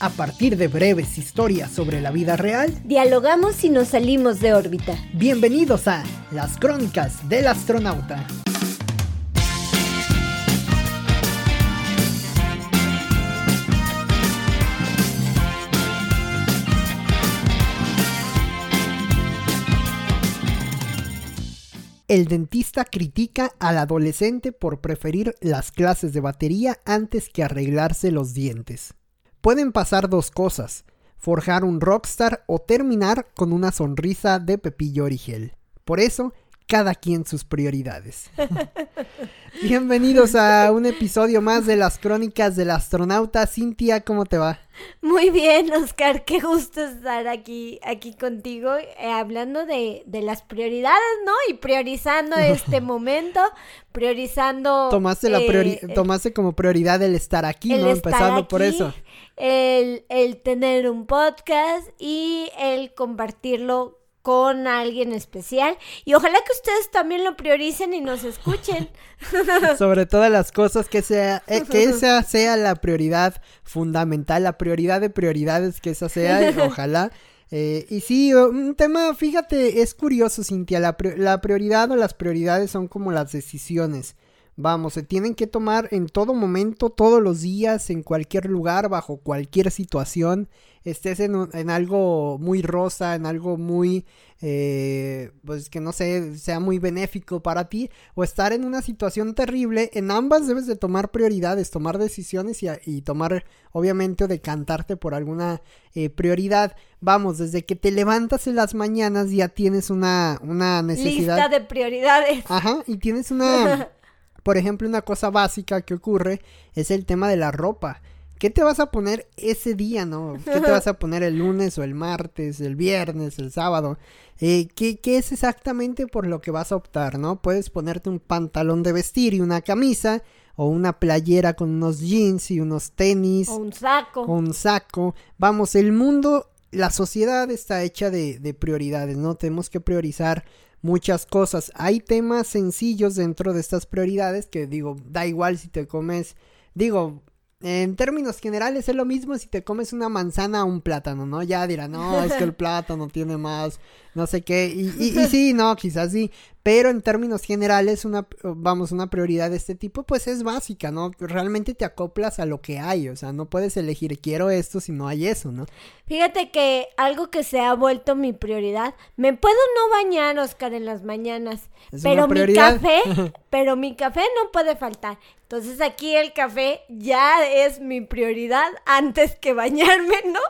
A partir de breves historias sobre la vida real, dialogamos y nos salimos de órbita. Bienvenidos a Las Crónicas del Astronauta. El dentista critica al adolescente por preferir las clases de batería antes que arreglarse los dientes. Pueden pasar dos cosas, forjar un rockstar o terminar con una sonrisa de Pepillo Origel. Por eso, cada quien sus prioridades. Bienvenidos a un episodio más de las crónicas del astronauta. Cintia, ¿cómo te va? Muy bien, Oscar, qué gusto estar aquí, aquí contigo, eh, hablando de, de, las prioridades, ¿no? Y priorizando este momento, priorizando... Tomaste, la eh, tomaste como prioridad el estar aquí, ¿no? Empezando por eso el, el tener un podcast y el compartirlo con alguien especial y ojalá que ustedes también lo prioricen y nos escuchen. Sobre todas las cosas que sea eh, que esa sea la prioridad fundamental, la prioridad de prioridades que esa sea, y ojalá. Eh, y sí, un tema, fíjate, es curioso, Cintia, la, la prioridad o las prioridades son como las decisiones. Vamos, se tienen que tomar en todo momento, todos los días, en cualquier lugar, bajo cualquier situación. Estés en, en algo muy rosa, en algo muy, eh, pues que no sé, sea muy benéfico para ti, o estar en una situación terrible. En ambas debes de tomar prioridades, tomar decisiones y, y tomar, obviamente, o decantarte por alguna eh, prioridad. Vamos, desde que te levantas en las mañanas ya tienes una, una necesidad. Lista de prioridades. Ajá, y tienes una. Por ejemplo, una cosa básica que ocurre es el tema de la ropa. ¿Qué te vas a poner ese día, no? ¿Qué te vas a poner el lunes o el martes, el viernes, el sábado? Eh, ¿qué, ¿Qué es exactamente por lo que vas a optar, no? Puedes ponerte un pantalón de vestir y una camisa, o una playera con unos jeans y unos tenis. O un saco. O un saco. Vamos, el mundo, la sociedad está hecha de, de prioridades, ¿no? Tenemos que priorizar muchas cosas. Hay temas sencillos dentro de estas prioridades que digo, da igual si te comes, digo, en términos generales es lo mismo si te comes una manzana o un plátano, ¿no? Ya dirán, no, es que el plátano tiene más, no sé qué, y, y, y sí, no, quizás sí, pero en términos generales, una, vamos, una prioridad de este tipo, pues es básica, ¿no? Realmente te acoplas a lo que hay, o sea, no puedes elegir quiero esto si no hay eso, ¿no? Fíjate que algo que se ha vuelto mi prioridad, me puedo no bañar, Oscar, en las mañanas, pero mi café, pero mi café no puede faltar. Entonces aquí el café ya es mi prioridad antes que bañarme, ¿no?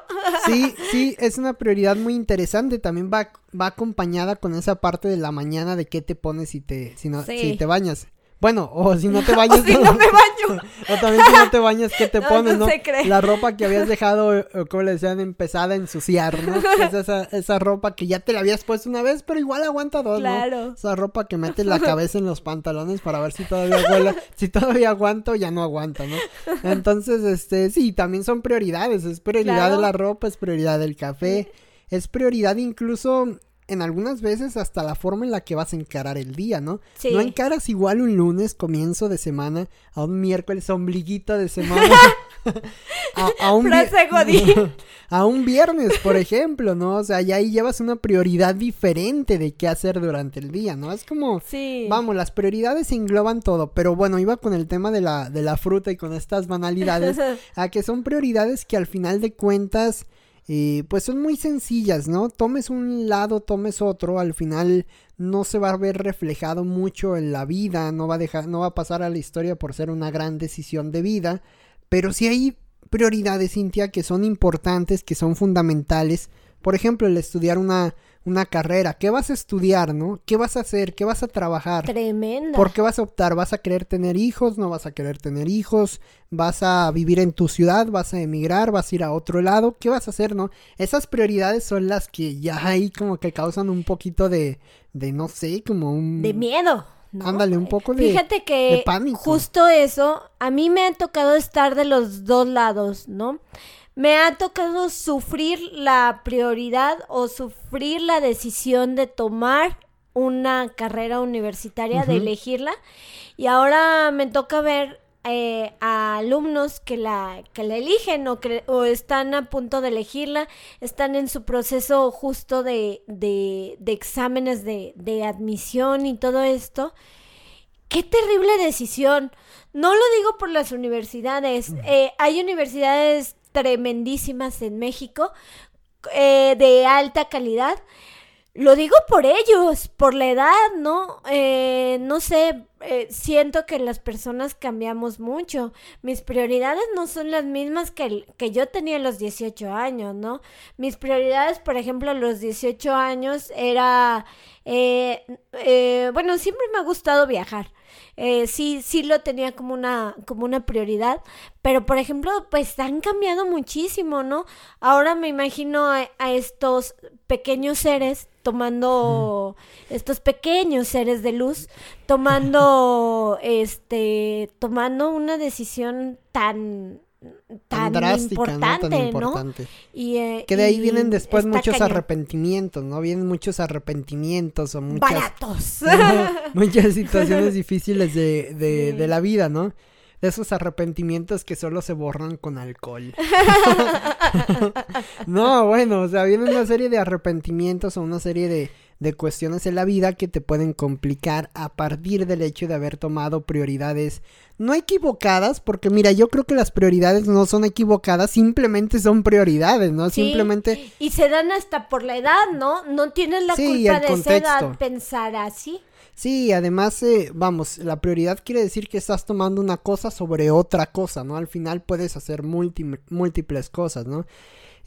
Sí, sí, es una prioridad muy interesante, también va va acompañada con esa parte de la mañana de qué te pones si te, si no, si te bañas. Bueno, o si no te bañas. o si no, me baño. o también si no te bañas, ¿qué te pones, no? La ropa que habías dejado, como le decían, empezada a ensuciar, ¿no? Es esa, esa ropa que ya te la habías puesto una vez, pero igual aguanta dos, claro. Esa ropa que metes la cabeza en los pantalones para ver si todavía huele, si todavía aguanto, ya no aguanta, ¿no? Entonces, este, sí, también son prioridades. Es prioridad de la ropa, es prioridad del café es prioridad incluso en algunas veces hasta la forma en la que vas a encarar el día, ¿no? Sí. No encaras igual un lunes, comienzo de semana, a un miércoles, ombliguito de semana. a, un a un viernes, por ejemplo, ¿no? O sea, y ahí llevas una prioridad diferente de qué hacer durante el día, ¿no? Es como, sí. vamos, las prioridades engloban todo, pero bueno, iba con el tema de la, de la fruta y con estas banalidades, a que son prioridades que al final de cuentas pues son muy sencillas, ¿no? Tomes un lado, tomes otro, al final no se va a ver reflejado mucho en la vida, no va a dejar, no va a pasar a la historia por ser una gran decisión de vida, pero sí hay prioridades, Cintia, que son importantes, que son fundamentales. Por ejemplo, el estudiar una, una carrera. ¿Qué vas a estudiar, no? ¿Qué vas a hacer? ¿Qué vas a trabajar? Tremenda. ¿Por qué vas a optar? ¿Vas a querer tener hijos? ¿No vas a querer tener hijos? ¿Vas a vivir en tu ciudad? ¿Vas a emigrar? ¿Vas a ir a otro lado? ¿Qué vas a hacer, no? Esas prioridades son las que ya ahí como que causan un poquito de, de no sé, como un... De miedo. Ándale, un poco de, Fíjate que pánico. justo eso, a mí me ha tocado estar de los dos lados, ¿no? Me ha tocado sufrir la prioridad o sufrir la decisión de tomar una carrera universitaria, de elegirla. Y ahora me toca ver eh, a alumnos que la, que la eligen o, que, o están a punto de elegirla, están en su proceso justo de, de, de exámenes de, de admisión y todo esto. Qué terrible decisión. No lo digo por las universidades. Eh, hay universidades tremendísimas en México eh, de alta calidad. Lo digo por ellos, por la edad, ¿no? Eh, no sé, eh, siento que las personas cambiamos mucho. Mis prioridades no son las mismas que, que yo tenía a los 18 años, ¿no? Mis prioridades, por ejemplo, a los 18 años era, bueno, siempre me ha gustado viajar. Eh, sí, sí lo tenía como una, como una prioridad, pero por ejemplo, pues han cambiado muchísimo, ¿no? Ahora me imagino a, estos pequeños seres tomando, estos pequeños seres de luz, tomando, este, tomando una decisión tan tan, drástica, importante, ¿no? Y, eh, que de ahí vienen después muchos arrepentimientos, ¿no? Vienen muchos arrepentimientos o muchas... Baratos. muchas situaciones difíciles de, de, de la vida, ¿no? De esos arrepentimientos que solo se borran con alcohol. no, bueno, o sea, viene una serie de arrepentimientos o una serie de de cuestiones en la vida que te pueden complicar a partir del hecho de haber tomado prioridades no equivocadas, porque mira, yo creo que las prioridades no son equivocadas, simplemente son prioridades, ¿no? simplemente... Y se dan hasta por la edad, ¿no? No tienes la culpa de esa edad pensar así. Sí, además, eh, vamos, la prioridad quiere decir que estás tomando una cosa sobre otra cosa, ¿no? Al final puedes hacer múltiples cosas, ¿no?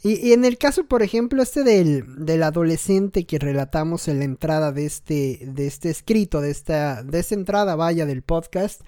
Y, en el caso, por ejemplo, este del, del, adolescente que relatamos en la entrada de este, de este escrito, de esta, de esta entrada, vaya, del podcast,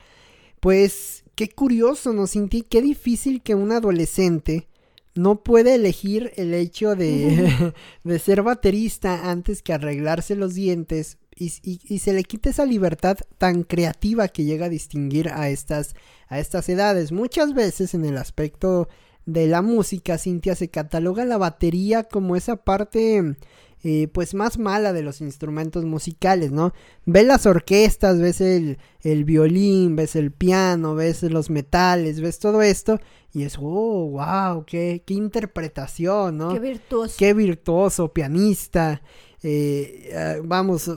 pues qué curioso, ¿no, sentí Qué difícil que un adolescente no puede elegir el hecho de, de ser baterista antes que arreglarse los dientes y, y, y, se le quita esa libertad tan creativa que llega a distinguir a estas, a estas edades. Muchas veces en el aspecto de la música, Cintia, se cataloga la batería como esa parte eh, pues más mala de los instrumentos musicales, ¿no? Ves las orquestas, ves el, el, violín, ves el piano, ves los metales, ves todo esto y es, oh, wow, qué, qué interpretación, ¿no? Qué virtuoso. Qué virtuoso, pianista. Eh, ah, vamos,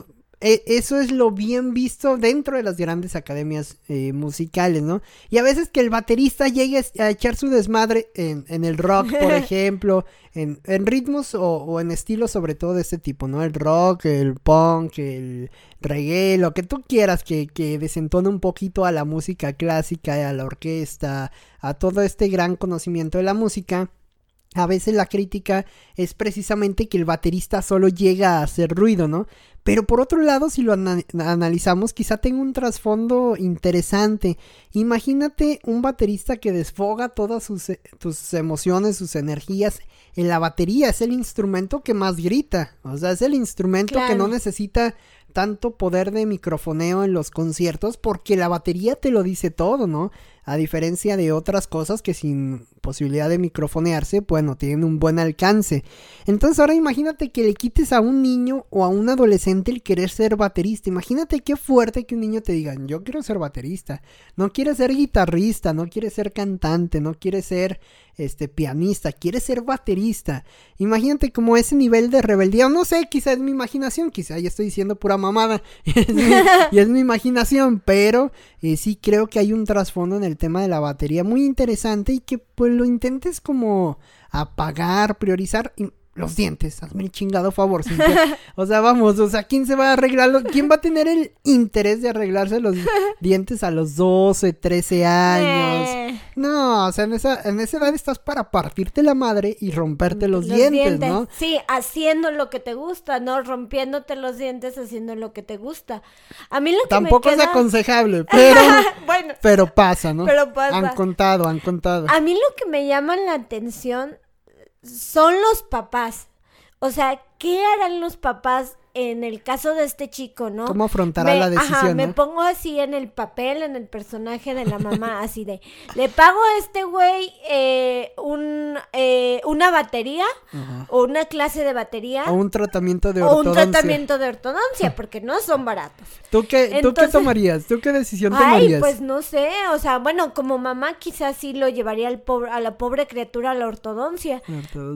eso es lo bien visto dentro de las grandes academias eh, musicales, ¿no? Y a veces que el baterista llegue a echar su desmadre en, en el rock, por ejemplo, en, en ritmos o, en estilos sobre todo de este tipo, ¿no? El rock, el punk, el reggae, lo que tú quieras que, que desentone un poquito a la música clásica, a la orquesta, a todo este gran conocimiento de la música. A veces la crítica es precisamente que el baterista solo llega a hacer ruido, ¿no? Pero por otro lado, si lo analizamos, quizá tenga un trasfondo interesante. Imagínate un baterista que desfoga todas sus, e, emociones, sus energías en la batería. Es el instrumento que más grita. O sea, es el instrumento que no necesita tanto poder de microfoneo en los conciertos porque la batería te lo dice todo, ¿no? A diferencia de otras cosas que sin posibilidad de microfonearse, bueno, tienen un buen alcance. Entonces ahora imagínate que le quites a un niño o a un adolescente el querer ser baterista. Imagínate qué fuerte que un niño te diga, yo quiero ser baterista. No quiere ser guitarrista, no quiere ser cantante, no quiere ser este pianista, quiere ser baterista. Imagínate como ese nivel de rebeldía, no sé, quizá es mi imaginación, quizá ya estoy diciendo pura mamada y es mi imaginación, pero eh, sí creo que hay un trasfondo en el tema de la batería muy interesante y que pues lo intentes como apagar, priorizar los dientes, hazme el chingado favor. O sea, vamos, o sea, ¿quién se va a arreglar? ¿Quién va a tener el interés de arreglarse los dientes a los 12, 13 años? Eh. No, o sea, en esa, en esa edad estás para partirte la madre y romperte los, dientes, ¿no? Sí, haciendo lo que te gusta, ¿no? Rompiéndote los dientes haciendo lo que te gusta. A mí lo que Tampoco me es aconsejable, pero, pero pasa, ¿no? Pero pasa. Han contado, han contado. A mí lo que me llama la atención son los papás. O sea, ¿qué harán los papás en el caso de este chico, ¿no? ¿Cómo afrontará la decisión? Ajá, me pongo así en el papel, en el personaje de la mamá, así de, le pago a este güey eh, un, eh, una batería o una clase de batería. O un tratamiento de ortodoncia. O un tratamiento de ortodoncia, porque no son baratos. ¿Tú qué, ¿tú qué tomarías? ¿Tú qué decisión tomarías? Ay, pues no sé, o sea, bueno, como mamá quizás sí lo llevaría al pobre, a la pobre criatura a la ortodoncia,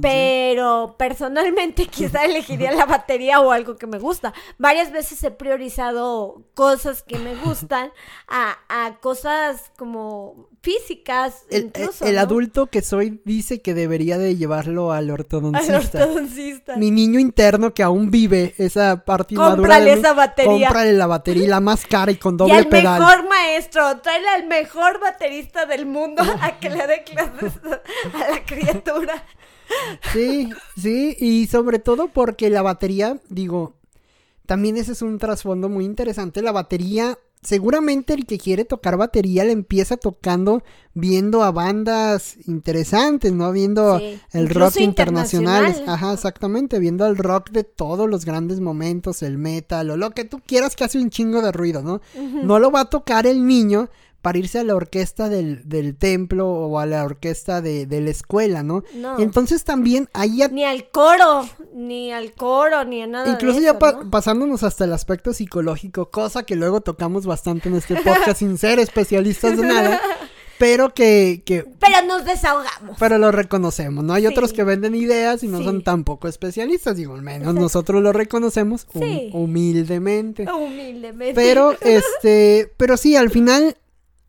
pero personalmente quizá elegiría la batería o algo que me gusta. Varias veces he priorizado cosas que me gustan a, a cosas como físicas. El, incluso, el adulto que soy dice que debería de llevarlo al ortodoncista. Al ortodoncista. Mi niño interno que aún vive esa parte Cómprale esa batería. Cómprale la batería, la más cara y con doble y al pedal. mejor maestro, tráele al mejor baterista del mundo a que le dé clases a la criatura. Sí, sí, y sobre todo porque la batería, digo, también ese es un trasfondo muy interesante. La batería, seguramente el que quiere tocar batería le empieza tocando viendo a bandas interesantes, ¿no? Viendo el rock internacional. Ajá, exactamente, viendo el rock de todos los grandes momentos, el metal o lo que tú quieras que hace un chingo de ruido, ¿no? No lo va a tocar el niño para irse a la orquesta del, templo o a la orquesta de, la escuela, ¿no? ¿no? Entonces también ahí Ni al coro, ni al coro, ni a nada Incluso ya pasándonos hasta el aspecto psicológico, cosa que luego tocamos bastante en este podcast sin ser especialistas de nada. Pero que, Pero nos desahogamos. Pero lo reconocemos, ¿no? Hay otros que venden ideas y no son tampoco especialistas, digo, al menos nosotros lo reconocemos humildemente. Humildemente. Pero, este, pero sí, al final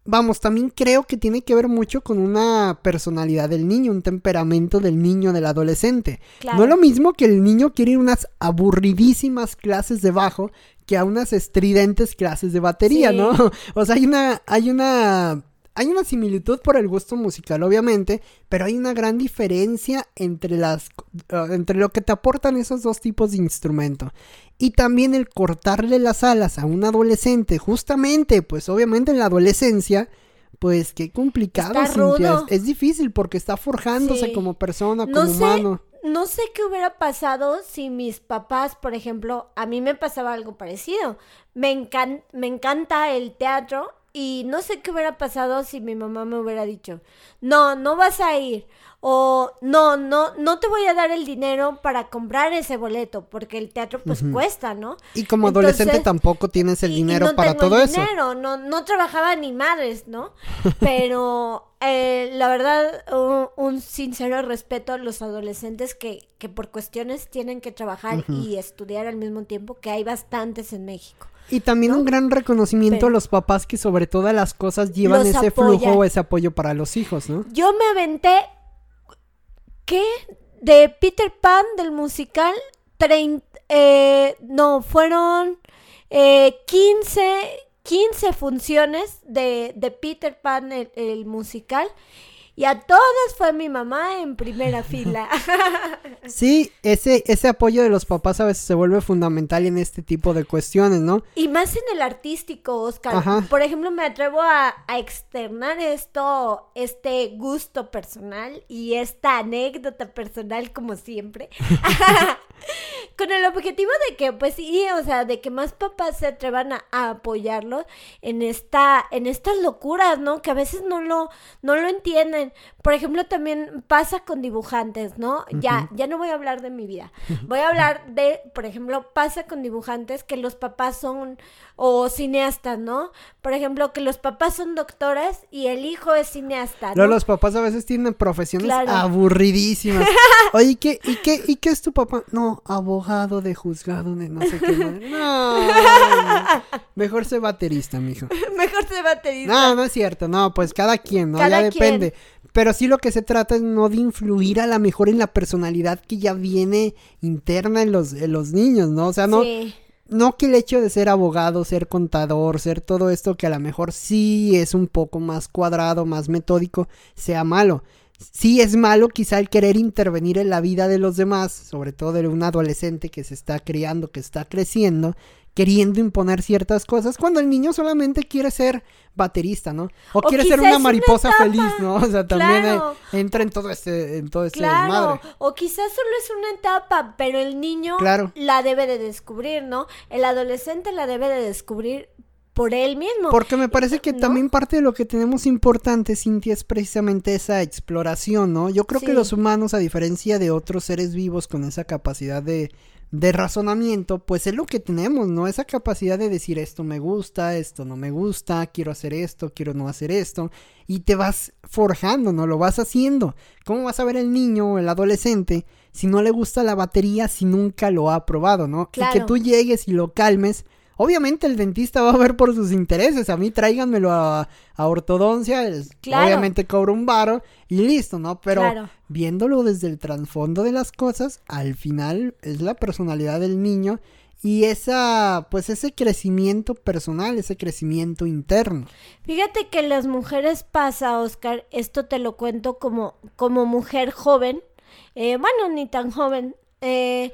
vamos, también creo que tiene que ver mucho con una personalidad del niño, un temperamento del niño, del adolescente. No es lo mismo que el niño quiere ir a unas aburridísimas clases de bajo que a unas estridentes clases de batería, ¿no? O sea, hay una, hay una hay una similitud por el gusto musical, obviamente, pero hay una gran diferencia entre las eh, entre lo que te aportan esos dos tipos de instrumento. Y también el cortarle las alas a un adolescente, justamente, pues obviamente en la adolescencia, pues qué complicado, Cintia. Es, difícil porque está forjándose como persona, como humano. No sé qué hubiera pasado si mis papás, por ejemplo, a mí me pasaba algo parecido. Me, me encanta el teatro y no sé qué hubiera pasado si mi mamá me hubiera dicho, no, no vas a ir. O no, no, no te voy a dar el dinero para comprar ese boleto, porque el teatro pues cuesta, ¿no? Y como adolescente tampoco tienes el dinero para todo eso. Dinero, no, no trabajaba ni madres, ¿no? Pero eh, la verdad, un, sincero respeto a los adolescentes que, que por cuestiones tienen que trabajar y estudiar al mismo tiempo, que hay bastantes en México. Y también un gran reconocimiento a los papás que sobre todas las cosas llevan ese flujo o ese apoyo para los hijos, ¿no? Yo me aventé, ¿qué? De Peter Pan, del musical, eh, no, fueron eh, 15, 15 funciones de, de Peter Pan, el musical. Y a todas fue mi mamá en primera fila. Sí, ese, ese apoyo de los papás a veces se vuelve fundamental en este tipo de cuestiones, ¿no? Y más en el artístico, Oscar. Por ejemplo, me atrevo a, a, externar esto, este gusto personal y esta anécdota personal, como siempre. Con el objetivo de que, pues sí, o sea, de que más papás se atrevan a, apoyarlo en esta, en estas locuras, ¿no? Que a veces no lo, no lo entienden. Por ejemplo, también pasa con dibujantes, ¿no? Ya, ya no voy a hablar de mi vida. Voy a hablar de, por ejemplo, pasa con dibujantes que los papás son, o cineastas, ¿no? Por ejemplo, que los papás son doctores y el hijo es cineasta, ¿no? los papás a veces tienen profesiones aburridísimas. Oye, ¿y qué, y, qué, ¿y qué es tu papá? No, abogado de juzgado de no sé qué. No, mejor ser baterista, mijo. Mejor ser baterista. No, no es cierto, no, pues cada quien, ¿no? ya depende. Pero sí lo que se trata es no de influir a la mejor en la personalidad que ya viene interna en los, en los niños, ¿no? O sea, no, no que el hecho de ser abogado, ser contador, ser todo esto que a lo mejor sí es un poco más cuadrado, más metódico, sea malo. Sí es malo quizá el querer intervenir en la vida de los demás, sobre todo de un adolescente que se está criando, que está creciendo, queriendo imponer ciertas cosas cuando el niño solamente quiere ser baterista, ¿no? O, quiere ser una mariposa feliz, ¿no? O sea, también entra en todo este, en todo este claro. O quizás solo es una etapa, pero el niño la debe de descubrir, ¿no? El adolescente la debe de descubrir por él mismo. Porque me parece que también parte de lo que tenemos importante, Cintia, es precisamente esa exploración, ¿no? Yo creo que los humanos, a diferencia de otros seres vivos con esa capacidad de, de razonamiento, pues es lo que tenemos, ¿no? Esa capacidad de decir esto me gusta, esto no me gusta, quiero hacer esto, quiero no hacer esto, y te vas forjando, ¿no? Lo vas haciendo. ¿Cómo vas a ver el niño o el adolescente si no le gusta la batería si nunca lo ha probado, ¿no? Y que tú llegues y lo calmes Obviamente el dentista va a ver por sus intereses. A mí tráiganmelo a, ortodoncia. Obviamente cobro un varo y listo, ¿no? Pero viéndolo desde el trasfondo de las cosas, al final es la personalidad del niño y esa, pues ese crecimiento personal, ese crecimiento interno. Fíjate que las mujeres pasa, Oscar, esto te lo cuento como, como mujer joven, eh, bueno, ni tan joven, eh,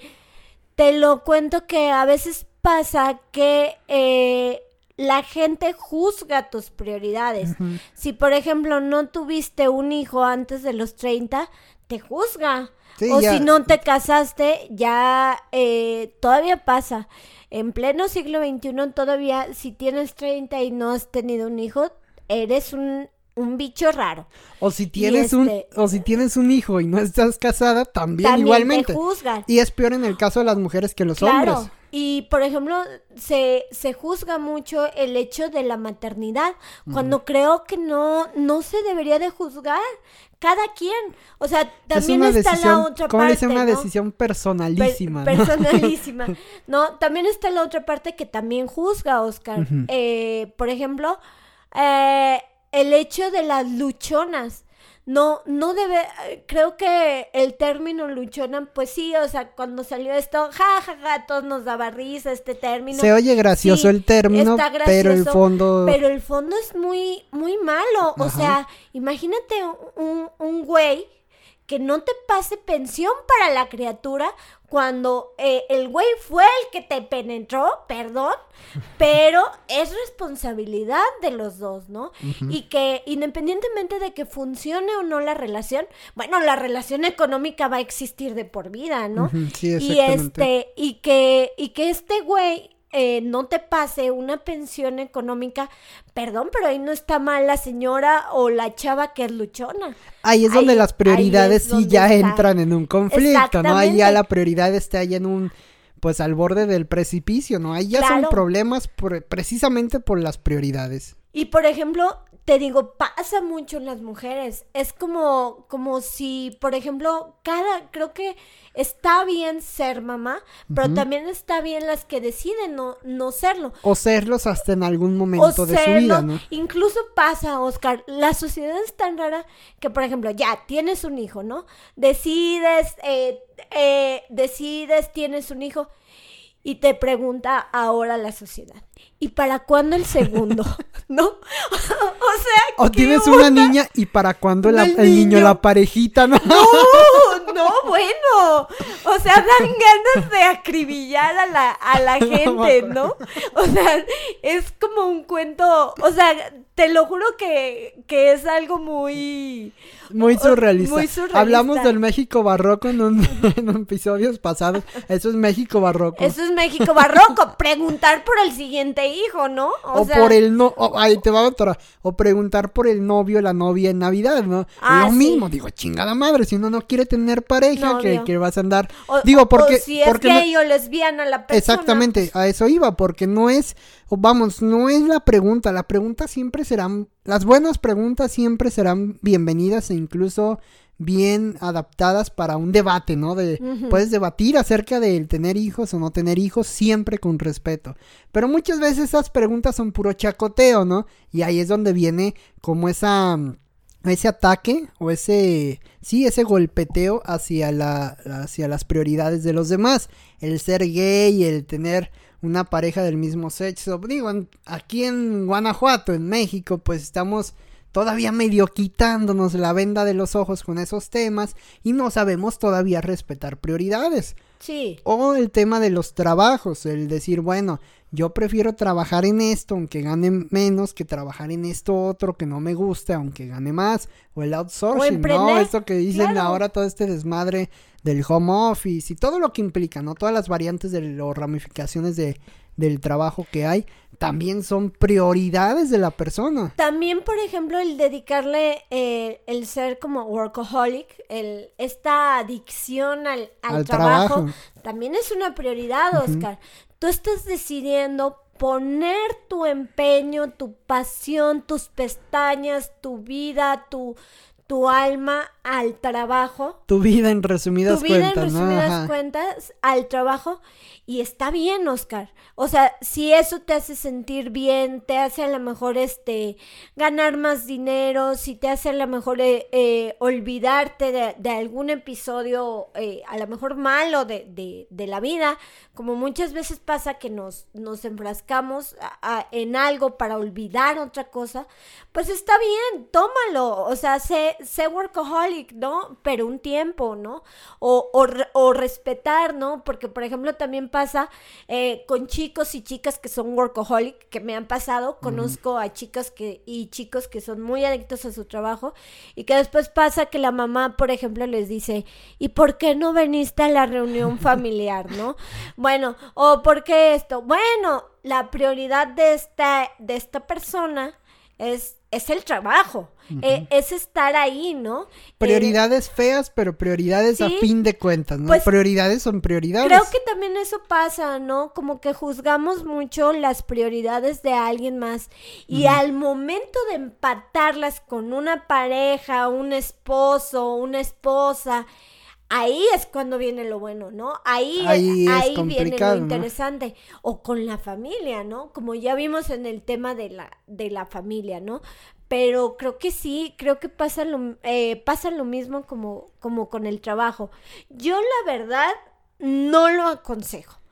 te lo cuento que a veces pasa que eh, la gente juzga tus prioridades. Si, por ejemplo, no tuviste un hijo antes de los 30, te juzga. o si no te casaste, ya eh, todavía pasa. En pleno siglo XXI todavía, si tienes 30 y no has tenido un hijo, eres un un bicho raro. O si tienes un este o si tienes un hijo y no estás casada, también, igualmente. Te juzgan. Y es peor en el caso de las mujeres que los hombres. Y por ejemplo, se, se juzga mucho el hecho de la maternidad, cuando creo que no, no se debería de juzgar. Cada quien. O sea, también está la otra ¿cómo parte. una decisión personalísima. Personalísima. ¿no? También está la otra parte que también juzga, Oscar. eh, por ejemplo, eh, el hecho de las luchonas. No, no debe, creo que el término luchona, pues sí, o sea, cuando salió esto, ja, ja, ja, todos nos daba risa este término. Se oye gracioso el término, pero el fondo... Pero el fondo es muy, muy malo, o sea, imagínate un, un güey que no te pase pensión para la criatura cuando eh, el güey fue el que te penetró, perdón, pero es responsabilidad de los dos, ¿no? Y que independientemente de que funcione o no la relación, bueno, la relación económica va a existir de por vida, ¿no? sí, y este, y que, y que este güey eh, no te pase una pensión económica, perdón, pero ahí no está mal la señora o la chava que es luchona. Ahí es donde las prioridades sí ya entran en un conflicto, ¿no? Ahí ya la prioridad está ahí en un pues al borde del precipicio, ¿no? Ahí ya son problemas precisamente por las prioridades. Y por ejemplo, te digo, pasa mucho en las mujeres. Es como, como si, por ejemplo, cada, creo que está bien ser mamá, pero también está bien las que deciden no, no serlo. O serlos hasta en algún momento de su vida, ¿no? Incluso pasa, Oscar, la sociedad es tan rara que, por ejemplo, ya tienes un hijo, ¿no? Decides, eh, eh, decides, tienes un hijo y te pregunta ahora la sociedad. ¿Y para cuándo el segundo? ¿No? o sea, O tienes una niña y para cuándo el, niño. la parejita, ¿no? No, no, bueno. O sea, dan ganas de acribillar a la, a la gente, ¿no? O sea, es como un cuento, o sea, te lo juro que, que es algo muy... Muy surrealista. Hablamos del México barroco en, un, en episodios pasados. Eso es México barroco. Eso es México barroco. Preguntar por el siguiente hijo, ¿no? O, por el no... ahí te va otra. O preguntar por el novio o la novia en Navidad, ¿no? Ah, lo mismo. Digo, chingada madre. Si uno no quiere tener pareja, que, vas a andar... Digo, porque... si es porque gay o lesbiana la persona. Exactamente. A eso iba. Porque no es... Vamos, no es la pregunta. La pregunta siempre serán... Las buenas preguntas siempre serán bienvenidas e incluso bien adaptadas para un debate, ¿no? De puedes debatir acerca de tener hijos o no tener hijos siempre con respeto. Pero muchas veces esas preguntas son puro chacoteo, ¿no? Y ahí es donde viene como esa ese ataque o ese sí, ese golpeteo hacia la hacia las prioridades de los demás, el ser gay, el tener una pareja del mismo sexo. Digo, aquí en Guanajuato, en México, pues estamos todavía medio quitándonos la venda de los ojos con esos temas y no sabemos todavía respetar prioridades. Sí. O el tema de los trabajos, el decir, bueno, yo prefiero trabajar en esto aunque gane menos que trabajar en esto otro que no me guste aunque gane más o el outsourcing, ¿no? Esto que dicen ahora todo este desmadre del home office y todo lo que implica, ¿no? Todas las variantes de las ramificaciones de, del trabajo que hay también son prioridades de la persona. También, por ejemplo, el dedicarle eh, el ser como workaholic, el, esta adicción al, trabajo, también es una prioridad, Oscar. Tú estás decidiendo poner tu empeño, tu pasión, tus pestañas, tu vida, tu, tu alma al trabajo. Tu vida en resumidas cuentas. Tu vida en resumidas cuentas al trabajo. Y está bien, Oscar. O sea, si eso te hace sentir bien, te hace a lo mejor este ganar más dinero, si te hace a lo mejor eh, eh, olvidarte de, algún episodio eh, a lo mejor malo de, de, de, la vida, como muchas veces pasa que nos, nos enfrascamos en algo para olvidar otra cosa, pues está bien, tómalo. O sea, sé, sé workaholic, ¿no? Pero un tiempo, ¿no? O, o, o respetar, ¿no? Porque, por ejemplo, también pasa con chicos chicos y chicas que son workaholic, que me han pasado, conozco a chicas que, y chicos que son muy adictos a su trabajo y que después pasa que la mamá, por ejemplo, les dice, ¿y por qué no veniste a la reunión familiar, no? Bueno, o ¿por qué esto? Bueno, la prioridad de esta, de esta persona es, es el trabajo, eh, es estar ahí, ¿no? Prioridades feas, pero prioridades a fin de cuentas, ¿no? Pues, prioridades son prioridades. Creo que también eso pasa, ¿no? Como que juzgamos mucho las prioridades de alguien más y al momento de empatarlas con una pareja, un esposo, una esposa, ahí es cuando viene lo bueno, ¿no? Ahí, ahí, viene lo interesante. O con la familia, ¿no? Como ya vimos en el tema de la, de la familia, ¿no? Pero creo que sí, creo que pasa lo, eh, pasa lo mismo como, como con el trabajo. Yo la verdad no lo aconsejo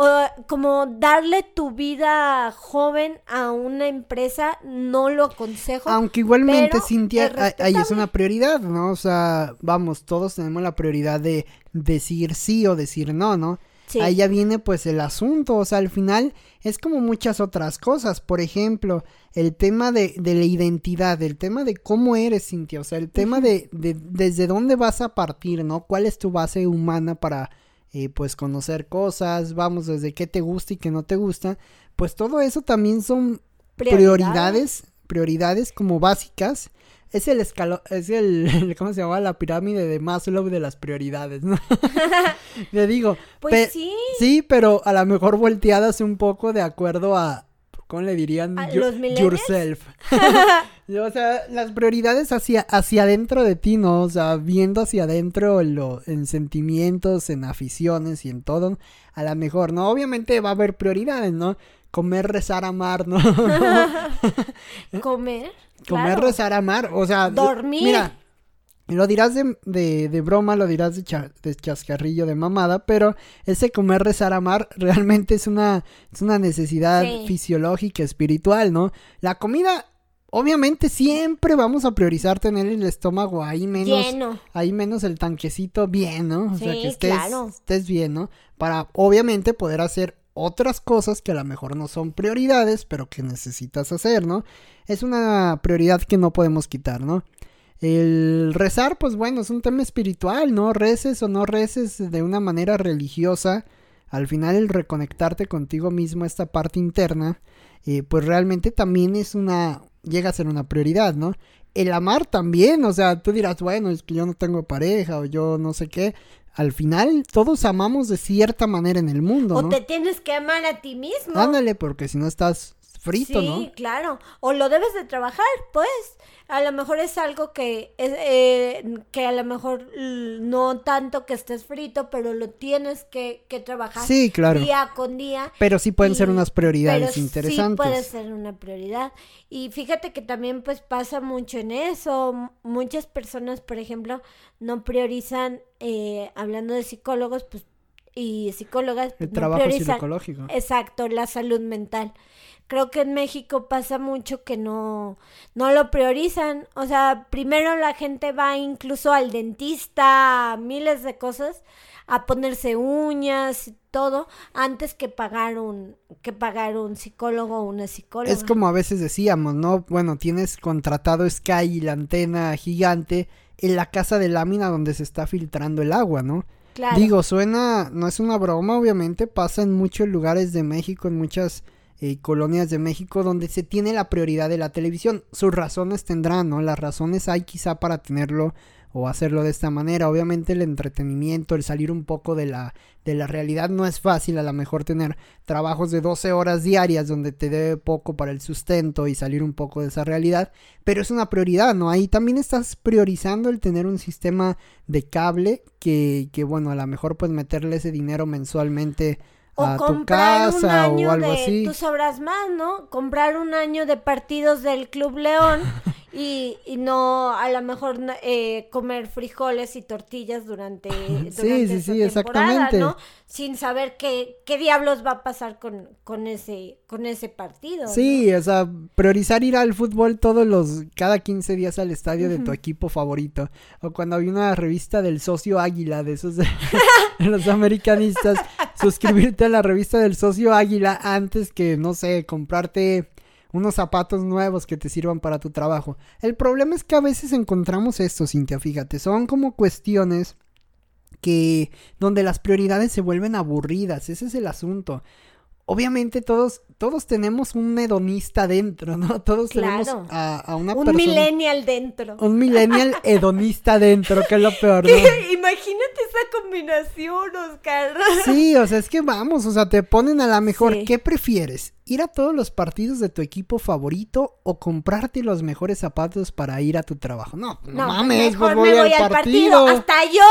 o como darle tu vida joven a una empresa, no lo aconsejo. Aunque igualmente, Cintia, ahí es una prioridad, ¿no? O sea, vamos, todos tenemos la prioridad de decir sí o decir no, ¿no? Ahí ya viene pues el asunto, o sea, al final es como muchas otras cosas, por ejemplo, el tema de, de la identidad, el tema de cómo eres, Cintia, o sea, el tema de, de desde dónde vas a partir, ¿no? ¿Cuál es tu base humana para eh, pues conocer cosas, vamos, desde qué te gusta y qué no te gusta, pues todo eso también son prioridades, prioridades como básicas. Es el escalón, es el, ¿cómo se llama? La pirámide de Maslow de las prioridades, ¿no? Le digo. Pues sí. Sí, pero a lo mejor volteadas un poco de acuerdo a, ¿cómo le dirían? yourself. o sea, las prioridades hacia, hacia adentro de ti, ¿no? O sea, viendo hacia adentro lo, en sentimientos, en aficiones y en todo, a lo mejor, ¿no? Obviamente va a haber prioridades, ¿no? Comer, rezar, amar, ¿no? Comer. Comer, rezar, amar, o sea... Dormir. Mira, lo dirás de, de, broma, lo dirás de, de, chascarrillo, de mamada, pero ese comer, rezar, amar realmente es una, es una necesidad fisiológica, espiritual, ¿no? La comida, obviamente siempre vamos a priorizar tener el estómago ahí menos, ahí menos el tanquecito bien, ¿no? O sea, que estés, estés bien, ¿no? Para obviamente poder hacer otras cosas que a lo mejor no son prioridades, pero que necesitas hacer, ¿no? Es una prioridad que no podemos quitar, ¿no? El rezar, pues bueno, es un tema espiritual, ¿no? Reces o no reces de una manera religiosa. Al final el reconectarte contigo mismo, esta parte interna, eh, pues realmente también es una, llega a ser una prioridad, ¿no? El amar también, o sea, tú dirás, bueno, es que yo no tengo pareja o yo no sé qué. Al final todos amamos de cierta manera en el mundo. O te tienes que amar a ti mismo. Ándale, porque si no estás frito, ¿no? Sí, claro. O lo debes de trabajar, pues. A lo mejor es algo que, es, eh, que a lo mejor no tanto que estés frito, pero lo tienes que, que trabajar sí, claro. día con día. Pero sí pueden ser unas prioridades pero interesantes. Sí puede ser una prioridad. Y fíjate que también pues pasa mucho en eso. Muchas personas, por ejemplo, no priorizan, eh, hablando de psicólogos, pues y psicólogas el trabajo psicológico. Exacto, la salud mental. Creo que en México pasa mucho que no, no lo priorizan. O sea, primero la gente va incluso al dentista, a miles de cosas, a ponerse uñas y todo, antes que pagar un, que pagar un psicólogo o una psicóloga. Es como a veces decíamos, ¿no? Bueno, tienes contratado Sky y la antena gigante en la casa de lámina donde se está filtrando el agua, ¿no? Claro. Digo, suena, no es una broma, obviamente, pasa en muchos lugares de México, en muchas eh, colonias de México donde se tiene la prioridad de la televisión. Sus razones tendrán, ¿no? Las razones hay quizá para tenerlo o hacerlo de esta manera. Obviamente el entretenimiento, el salir un poco de la, de la realidad no es fácil, a lo mejor tener trabajos de 12 horas diarias donde te debe poco para el sustento y salir un poco de esa realidad, pero es una prioridad, ¿no? Ahí también estás priorizando el tener un sistema de cable que, que bueno, a lo mejor pues meterle ese dinero mensualmente o comprar un año de, Tú sabrás más, ¿no? Comprar un año de partidos del Club León y, y no a lo mejor eh, comer frijoles y tortillas durante, durante sí, sí, sí, exactamente. ¿no? Sin saber qué, qué diablos va a pasar con, con ese con ese partido. Sí, o sea, priorizar ir al fútbol todos los cada 15 días al estadio de tu equipo favorito o cuando había una revista del socio Águila de esos de los americanistas suscribirte a la revista del socio Águila antes que, no sé, comprarte unos zapatos nuevos que te sirvan para tu trabajo. El problema es que a veces encontramos esto, Cintia, fíjate, son como cuestiones que donde las prioridades se vuelven aburridas, ese es el asunto. Obviamente todos, todos tenemos un hedonista dentro, ¿no? Todos tenemos a, a una un persona. Un millennial dentro. Un millennial hedonista dentro, que es lo peor, ¿no? Imagínate esa combinación, Oscar. Sí, o sea, es que vamos, o sea, te ponen a la mejor. ¿Qué prefieres? ir a todos los partidos de tu equipo favorito o comprarte los mejores zapatos para ir a tu trabajo. No, no, mames, pues voy, me voy al, partido. Hasta yo,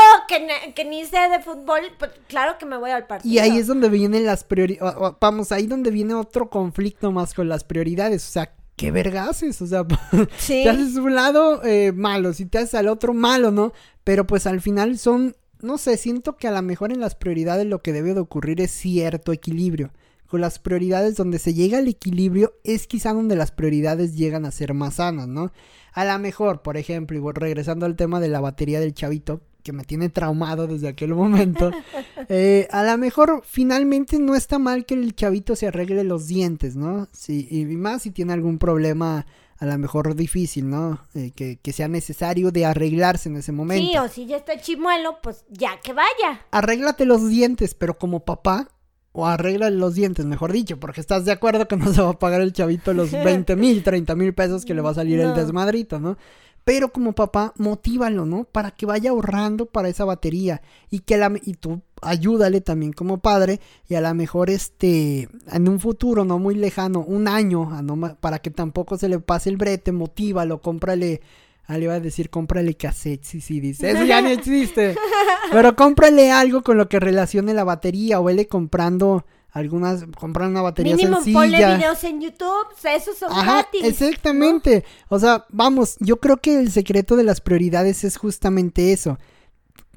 que, ni sé de fútbol, pues claro que me voy al partido. Y ahí es donde vienen las prioridades. Vamos, ahí donde viene otro conflicto más con las prioridades. O sea, qué vergases. O sea, si te haces un lado eh, malo, si te haces al otro malo, ¿no? Pero pues al final son. No sé, siento que a lo mejor en las prioridades lo que debe de ocurrir es cierto equilibrio con las prioridades donde se llega al equilibrio es quizá donde las prioridades llegan a ser más sanas, ¿no? A lo mejor, por ejemplo, y regresando al tema de la batería del chavito, que me tiene traumado desde aquel momento, eh, a lo mejor finalmente no está mal que el chavito se arregle los dientes, ¿no? Sí, y más si tiene algún problema a lo mejor difícil, ¿no? Eh, que, que, sea necesario de arreglarse en ese momento. Sí, o si ya está chimuelo, pues ya que vaya. Arréglate los dientes, pero como papá, o arregla los dientes, mejor dicho, porque estás de acuerdo que no se va a pagar el chavito los 20 mil, 30 mil pesos que le va a salir el desmadrito, ¿no? Pero como papá, motívalo, ¿no? Para que vaya ahorrando para esa batería y que la y tú ayúdale también como padre y a lo mejor este en un futuro no muy lejano, un año, para que tampoco se le pase el brete, motívalo, cómprale Ah, le iba a decir, cómprale cassette, sí, sí, dice. Eso ya no existe. Pero cómprale algo con lo que relacione la batería o vele comprando algunas, comprar una batería Mínimo sencilla. ponle videos en YouTube, esos son gratis. Exactamente. O sea, vamos, yo creo que el secreto de las prioridades es justamente eso.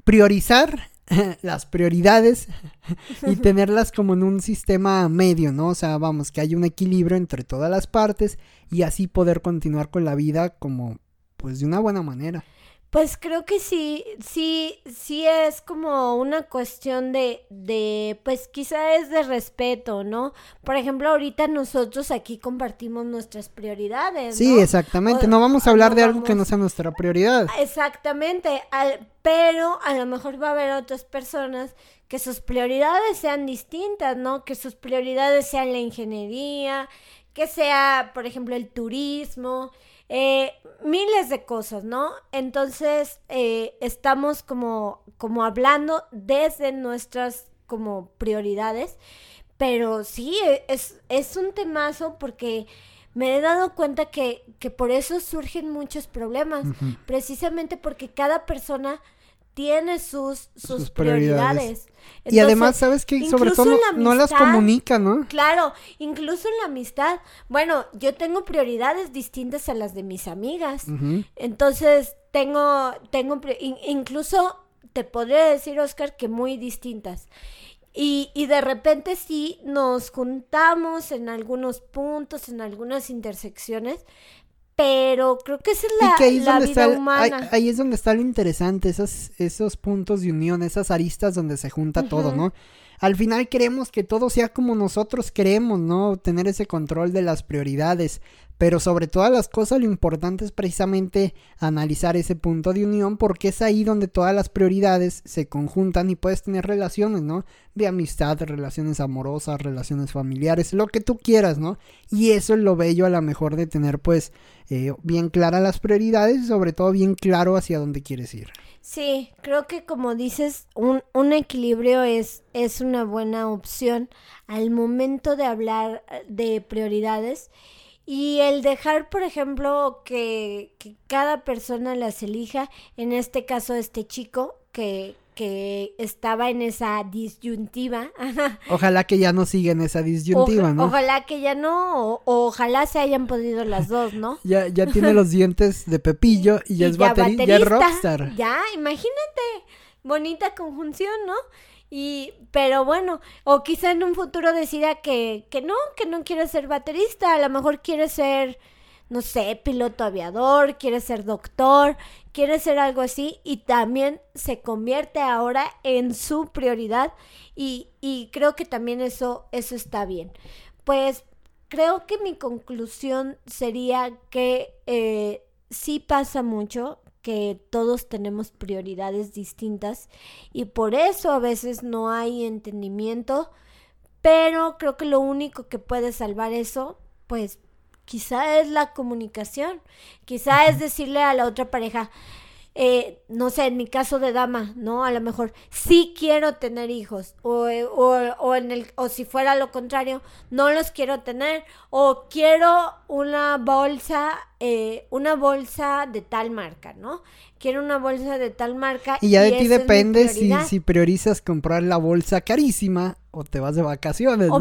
Priorizar las prioridades y tenerlas como en un sistema medio, ¿no? O sea, vamos, que haya un equilibrio entre todas las partes y así poder continuar con la vida como pues de una buena manera. Pues creo que sí, sí, sí es como una cuestión de, de, pues quizá es de respeto, ¿no? Por ejemplo, ahorita nosotros aquí compartimos nuestras prioridades. Sí, exactamente, no vamos a hablar de algo que no sea nuestra prioridad. Exactamente, pero a lo mejor va a haber otras personas que sus prioridades sean distintas, ¿no? Que sus prioridades sean la ingeniería, que sea, por ejemplo, el turismo, eh, miles de cosas, ¿no? Entonces, eh, estamos como, como hablando desde nuestras como prioridades, pero sí, e, es, es un temazo porque me he dado cuenta que, que por eso surgen muchos problemas, precisamente porque cada persona tiene sus, sus, prioridades. y además, ¿sabes qué? Sobre todo no, las comunica, ¿no? Claro, incluso en la amistad. Bueno, yo tengo prioridades distintas a las de mis amigas. Entonces, tengo, tengo, incluso te podría decir, Oscar, que muy distintas. Y, y, de repente sí nos juntamos en algunos puntos, en algunas intersecciones, pero creo que esa es la, vida humana. Ahí, es donde está lo interesante, esos, esos puntos de unión, esas aristas donde se junta todo, ¿no? Al final queremos que todo sea como nosotros queremos, ¿no? Tener ese control de las prioridades. Pero sobre todas las cosas lo importante es precisamente analizar ese punto de unión porque es ahí donde todas las prioridades se conjuntan y puedes tener relaciones, ¿no? De amistad, relaciones amorosas, relaciones familiares, lo que tú quieras, ¿no? Y eso es lo bello a lo mejor de tener pues eh, bien claras las prioridades y sobre todo bien claro hacia dónde quieres ir. Sí, creo que como dices, un, un equilibrio es, es una buena opción al momento de hablar de prioridades. Y el dejar, por ejemplo, que, cada persona las elija, en este caso este chico que, que estaba en esa disyuntiva. Ojalá que ya no siga en esa disyuntiva, ¿no? Ojalá que ya no, o, ojalá se hayan podido las dos, ¿no? ya, ya tiene los dientes de Pepillo y ya es baterista, ya es rockstar. Ya, imagínate, bonita conjunción, ¿no? Y, pero bueno, o quizá en un futuro decida que, que no, que no quiere ser baterista, a lo mejor quiere ser, no sé, piloto aviador, quiere ser doctor, quiere ser algo así y también se convierte ahora en su prioridad y, y creo que también eso, eso está bien. Pues creo que mi conclusión sería que eh, sí pasa mucho, que todos tenemos prioridades distintas y por eso a veces no hay entendimiento, pero creo que lo único que puede salvar eso, pues quizá es la comunicación, quizá es decirle a la otra pareja, eh, no sé, en mi caso de dama, ¿no? A lo mejor sí quiero tener hijos, o, o, o, en el, o si fuera lo contrario, no los quiero tener, o quiero una bolsa, eh, una bolsa de tal marca, ¿no? Quiero una bolsa de tal marca. Y ya de ti depende si, si priorizas comprar la bolsa carísima o te vas de vacaciones, ¿no?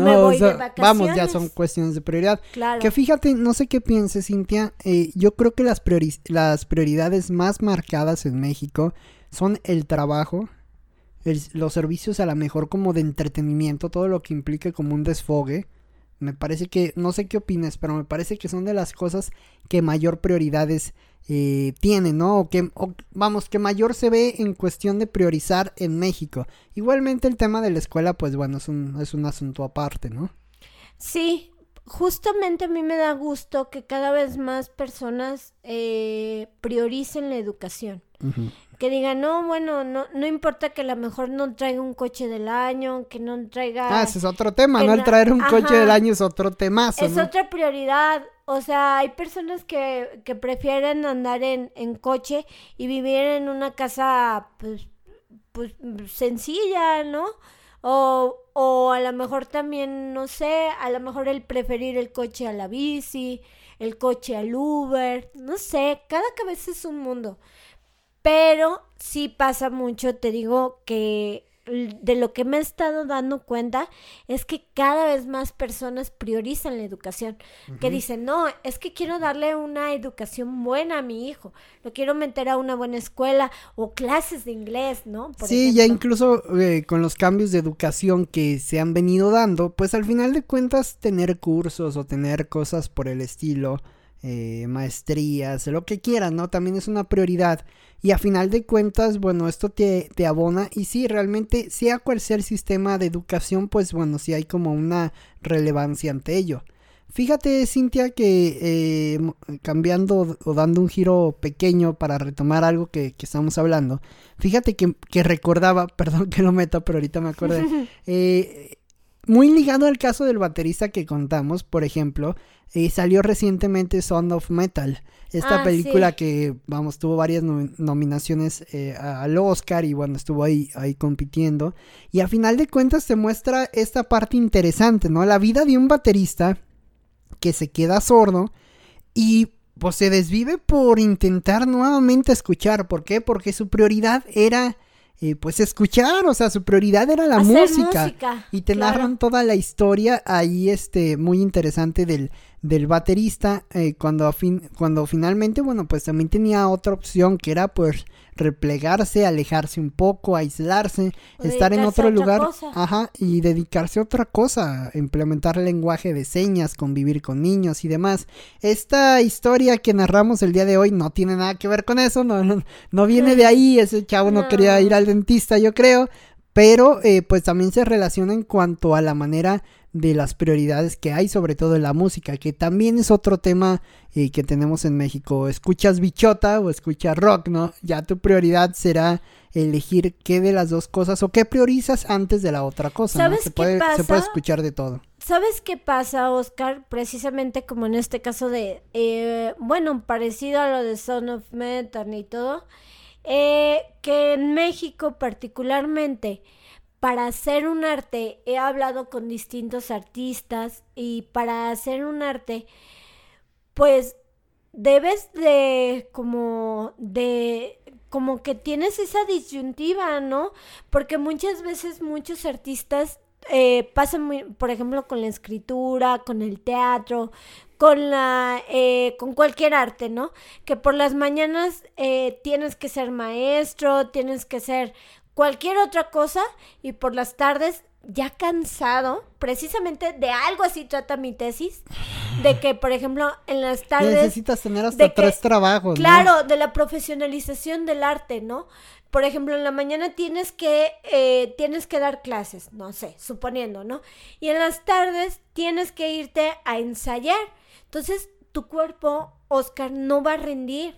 Vamos, ya son cuestiones de prioridad. Claro. Que fíjate, no sé qué pienses, Cintia. Eh, yo creo que las, las prioridades más marcadas en México son el trabajo, los servicios a lo mejor como de entretenimiento, todo lo que implique como un desfogue. Me parece que, no sé qué opines, pero me parece que son de las cosas que mayor prioridades eh, tiene, ¿no? O que, vamos, que mayor se ve en cuestión de priorizar en México. Igualmente el tema de la escuela, pues bueno, es un, es un asunto aparte, ¿no? Sí, justamente a mí me da gusto que cada vez más personas eh, prioricen la educación. Que digan, no, bueno, no, no importa que a lo mejor no traiga un coche del año, que no traiga... Ah, ese es otro tema, ¿no? El traer un coche del año es otro tema. Es otra prioridad. O sea, hay personas que, que prefieren andar en, en coche y vivir en una casa, pues, pues, sencilla, ¿no? O, o a lo mejor también, no sé, a lo mejor el preferir el coche a la bici, el coche al Uber, no sé, cada cabeza es un mundo. Pero sí pasa mucho, te digo que de lo que me he estado dando cuenta es que cada vez más personas priorizan la educación, que dicen, no, es que quiero darle una educación buena a mi hijo, lo quiero meter a una buena escuela o clases de inglés, ¿no? sí, ya incluso eh, con los cambios de educación que se han venido dando, pues al final de cuentas tener cursos o tener cosas por el estilo, eh, maestrías, lo que quieras, ¿no? También es una prioridad. Y a final de cuentas, bueno, esto te, te abona. Y sí, realmente, sea cual sea el sistema de educación, pues bueno, sí hay como una relevancia ante ello. Fíjate, Cintia, que eh, cambiando o dando un giro pequeño para retomar algo que, que estamos hablando, fíjate que, que, recordaba, perdón que lo meta, pero ahorita me acordé, eh, muy ligado al caso del baterista que contamos, por ejemplo, eh, salió recientemente Sound of Metal, esta ah, película que, vamos, tuvo varias nominaciones eh, al Oscar y bueno, estuvo ahí, ahí compitiendo. Y a final de cuentas te muestra esta parte interesante, ¿no? La vida de un baterista que se queda sordo y pues se desvive por intentar nuevamente escuchar. ¿Por qué? Porque su prioridad era eh, pues escuchar, o sea, su prioridad era la música, Y te narran toda la historia ahí, este, muy interesante del, del baterista eh, cuando, fin, cuando finalmente, bueno, pues también tenía otra opción que era pues replegarse, alejarse un poco, aislarse, estar en otro lugar, ajá, y dedicarse a otra cosa, implementar lenguaje de señas, convivir con niños y demás. Esta historia que narramos el día de hoy no tiene nada que ver con eso, no, no, viene de ahí, ese chavo no, quería ir al dentista, yo creo, pero eh, pues también se relaciona en cuanto a la manera de las prioridades que hay, sobre todo en la música, que también es otro tema eh, que tenemos en México. Escuchas bichota o escuchas rock, ¿no? Ya tu prioridad será elegir qué de las dos cosas o qué priorizas antes de la otra cosa. ¿Sabes se, puede, se puede escuchar de todo. ¿Sabes qué pasa, Oscar? Precisamente como en este caso de, eh, bueno, parecido a lo de Son of Metal y todo, eh, que en México particularmente para hacer un arte, he hablado con distintos artistas y para hacer un arte, pues debes de como de como que tienes esa disyuntiva, ¿no? Porque muchas veces muchos artistas eh, pasan, muy, por ejemplo, con la escritura, con el teatro, con la, eh, con cualquier arte, ¿no? Que por las mañanas eh, tienes que ser maestro, tienes que ser cualquier otra cosa y por las tardes ya cansado, precisamente de algo así trata mi tesis, de que por ejemplo en las tardes... Necesitas tener hasta tres trabajos. Claro, de la profesionalización del arte, ¿no? Por ejemplo, en la mañana tienes que, eh, tienes que dar clases, no sé, suponiendo, ¿no? Y en las tardes tienes que irte a ensayar. Entonces, tu cuerpo, Oscar, no va a rendir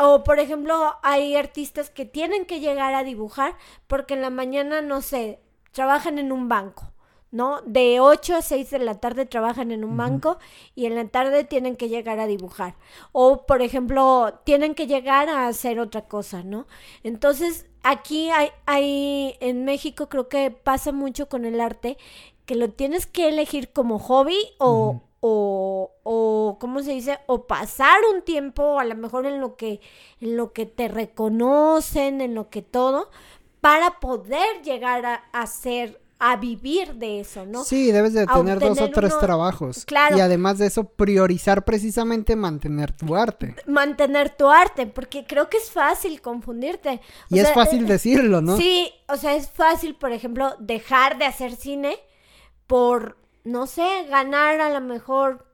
o, por ejemplo, hay artistas que tienen que llegar a dibujar porque en la mañana, no sé, trabajan en un banco, ¿no? De 8 a 6 de la tarde trabajan en un banco y en la tarde tienen que llegar a dibujar. O, por ejemplo, tienen que llegar a hacer otra cosa, ¿no? Entonces, aquí hay, hay en México creo que pasa mucho con el arte que lo tienes que elegir como hobby o, o, o ¿cómo se dice? O pasar un tiempo, a lo mejor en lo que, en lo que te reconocen, en lo que todo, para poder llegar a, hacer a vivir de eso, ¿no? Sí, debes de tener dos o tres trabajos. Claro. Y además de eso, priorizar precisamente mantener tu arte. Mantener tu arte, porque creo que es fácil confundirte. y es fácil eh, decirlo, ¿no? Sí, o sea, es fácil, por ejemplo, dejar de hacer cine por no sé, ganar a lo mejor,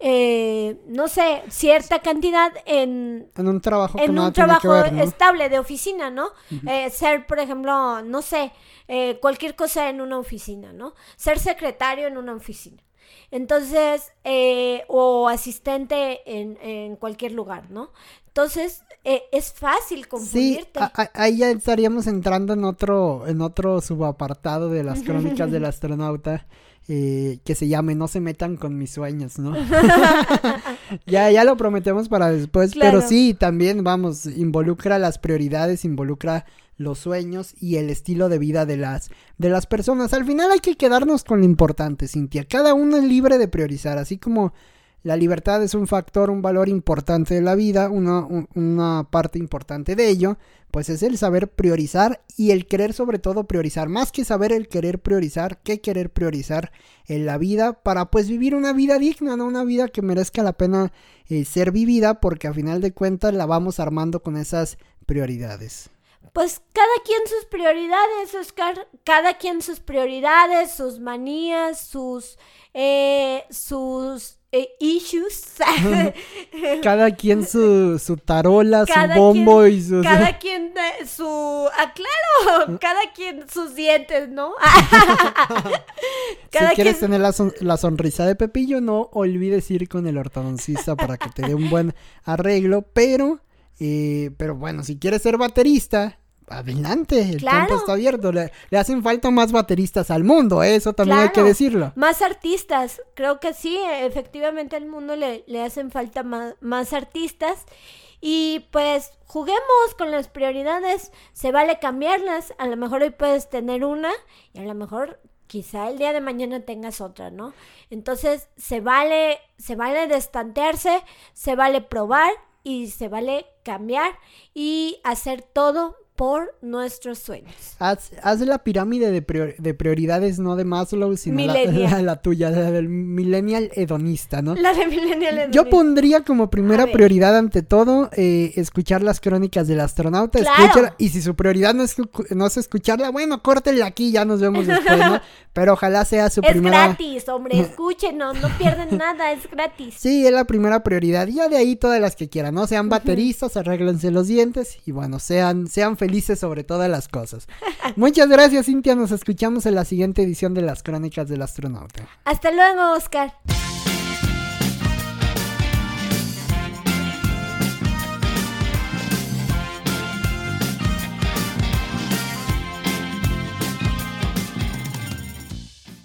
eh, no sé, cierta cantidad en, en un trabajo, en un trabajo estable de oficina, ¿no? Eh, ser, por ejemplo, no sé, eh, cualquier cosa en una oficina, ¿no? Ser secretario en una oficina. Entonces, o asistente en, en, cualquier lugar, ¿no? Entonces, es fácil confundirte. Sí, ahí ya estaríamos entrando en otro, en otro subapartado de las crónicas del astronauta. Eh, que se llame No se metan con mis sueños, ¿no? ya, ya lo prometemos para después, pero sí, también, vamos, involucra las prioridades, involucra los sueños y el estilo de vida de las, de las personas. Al final hay que quedarnos con lo importante, Cintia. Cada uno es libre de priorizar, así como la libertad es un factor, un valor importante de la vida, una, una, parte importante de ello, pues es el saber priorizar y el querer sobre todo priorizar, más que saber el querer priorizar, que querer priorizar en la vida para pues vivir una vida digna, ¿no? Una vida que merezca la pena eh, ser vivida porque a final de cuentas la vamos armando con esas prioridades. Pues cada quien sus prioridades, Oscar, cada quien sus prioridades, sus manías, sus, eh, sus eh, issues. cada quien su, su tarola, su bombo y su... Cada quien su... Ah, claro, cada quien sus dientes, ¿no? si quieres tener la, la, sonrisa de Pepillo, no olvides ir con el ortodoncista para que te dé un buen arreglo, pero... Eh, pero bueno, si quieres ser baterista, adelante, el campo está abierto. Le, hacen falta más bateristas al mundo, ¿eh? eso también hay que decirlo. Más artistas, creo que sí, efectivamente al mundo le, le hacen falta más, más, artistas. Y pues juguemos con las prioridades, se vale cambiarlas, a lo mejor hoy puedes tener una y a lo mejor quizá el día de mañana tengas otra, ¿no? Entonces se vale, se vale destantearse, se vale probar y se vale cambiar y hacer todo por nuestros sueños. Haz, la pirámide de, de, prioridades, no de Maslow, sino la, tuya, la del millennial hedonista, ¿no? La de millennial hedonista. Yo pondría como primera prioridad ante todo eh, escuchar las crónicas del astronauta. y si su prioridad no es, no es escucharla, bueno, córtenla aquí, ya nos vemos después, ¿no? Pero ojalá sea su primera... Es gratis, hombre, escúchenos, no pierden nada, es gratis. Sí, es la primera prioridad. Ya de ahí todas las que quieran, ¿no? Sean bateristas, arréglense los dientes y bueno, sean, sean felices sobre todas las cosas. Muchas gracias, Cintia. Nos escuchamos en la siguiente edición de las Crónicas del Astronauta. Hasta luego, Oscar.